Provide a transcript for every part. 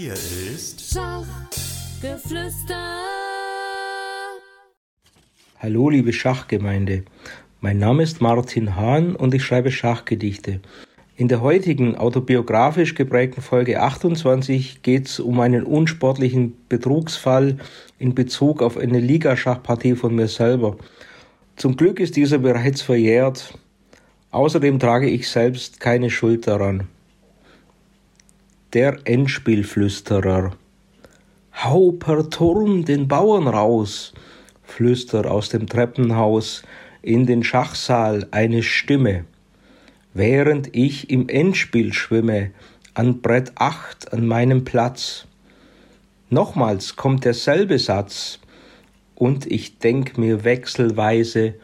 Hier ist Schachgeflüster. Hallo liebe Schachgemeinde, mein Name ist Martin Hahn und ich schreibe Schachgedichte. In der heutigen autobiografisch geprägten Folge 28 geht es um einen unsportlichen Betrugsfall in Bezug auf eine Ligaschachpartie von mir selber. Zum Glück ist dieser bereits verjährt. Außerdem trage ich selbst keine Schuld daran. Der Endspielflüsterer. Hau per Turm den Bauern raus, flüstert aus dem Treppenhaus in den Schachsaal eine Stimme während ich im Endspiel schwimme, an Brett 8 an meinem Platz. Nochmals kommt derselbe Satz, und ich denk mir wechselweise,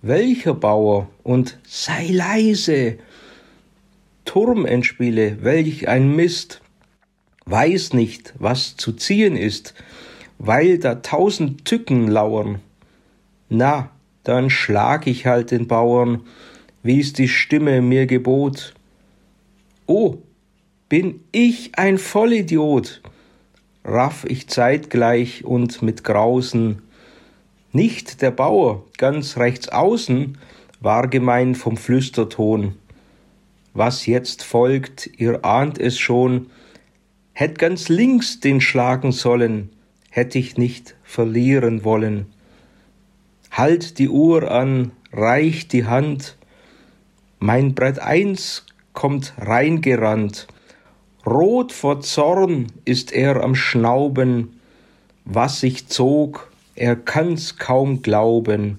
welcher Bauer und sei leise. Turmentspiele, welch ein Mist, weiß nicht, was zu ziehen ist, weil da tausend Tücken lauern. Na, dann schlag ich halt den Bauern, wie's die Stimme mir gebot. Oh, bin ich ein Vollidiot, raff ich zeitgleich und mit Grausen. Nicht der Bauer, ganz rechts außen, war gemein vom Flüsterton. Was jetzt folgt, ihr ahnt es schon, hätt ganz links den schlagen sollen, hätt ich nicht verlieren wollen. Halt die Uhr an, reich die Hand, mein Brett eins kommt reingerannt. Rot vor Zorn ist er am Schnauben. Was sich zog, er kann's kaum glauben.